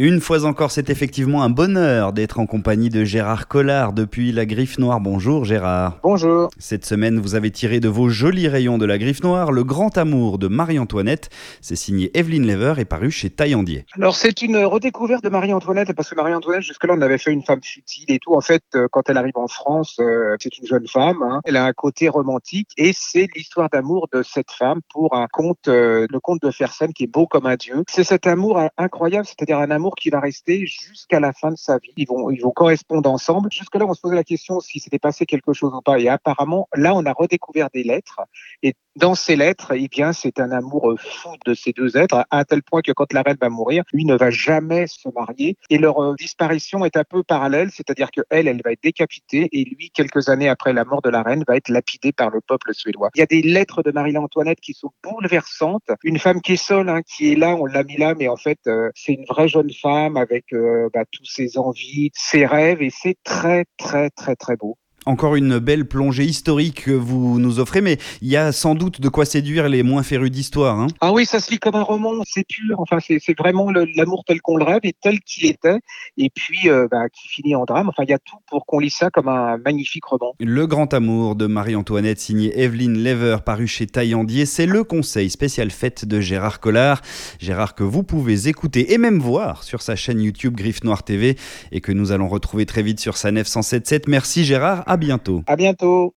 Une fois encore, c'est effectivement un bonheur d'être en compagnie de Gérard Collard depuis la Griffe Noire. Bonjour Gérard. Bonjour. Cette semaine, vous avez tiré de vos jolis rayons de la Griffe Noire Le Grand Amour de Marie-Antoinette. C'est signé Evelyne Lever et paru chez Taillandier. Alors c'est une redécouverte de Marie-Antoinette parce que Marie-Antoinette, jusque-là, on avait fait une femme futile et tout. En fait, euh, quand elle arrive en France, euh, c'est une jeune femme. hein. Elle a un côté romantique et c'est l'histoire d'amour de cette femme pour un conte, euh, le conte de Fersen qui est beau comme un dieu. C'est cet amour incroyable, c'est-à-dire un amour qui va rester jusqu'à la fin de sa vie. Ils vont, ils vont correspondre ensemble. Jusque-là, on se posait la question si s'était passé quelque chose ou pas. Et apparemment, là, on a redécouvert des lettres. Et dans ces lettres, eh bien, c'est un amour fou de ces deux êtres, à tel point que quand la reine va mourir, lui ne va jamais se marier. Et leur euh, disparition est un peu parallèle, c'est-à-dire que elle, elle va être décapitée, et lui, quelques années après la mort de la reine, va être lapidé par le peuple suédois. Il y a des lettres de Marie-Antoinette qui sont bouleversantes. Une femme qui est seule, hein, qui est là, on l'a mis là, mais en fait, euh, c'est une vraie jeune femme avec euh, bah, tous ses envies, ses rêves, et c'est très, très, très, très beau. Encore une belle plongée historique que vous nous offrez, mais il y a sans doute de quoi séduire les moins férus d'histoire. Hein Ah oui, ça se lit comme un roman, c'est pur. Enfin, c'est vraiment l'amour tel qu'on le rêve et tel qu'il était, et puis euh, bah, qui finit en drame. Enfin, il y a tout pour qu'on lise ça comme un magnifique roman. Le Grand Amour de Marie-Antoinette, signé Evelyne Lever, paru chez Taillandier, c'est le conseil spécial fête de Gérard Collard. Gérard que vous pouvez écouter et même voir sur sa chaîne YouTube Griffe Noire TV et que nous allons retrouver très vite sur sa nef 107.7. Merci Gérard, à bientôt. À bientôt.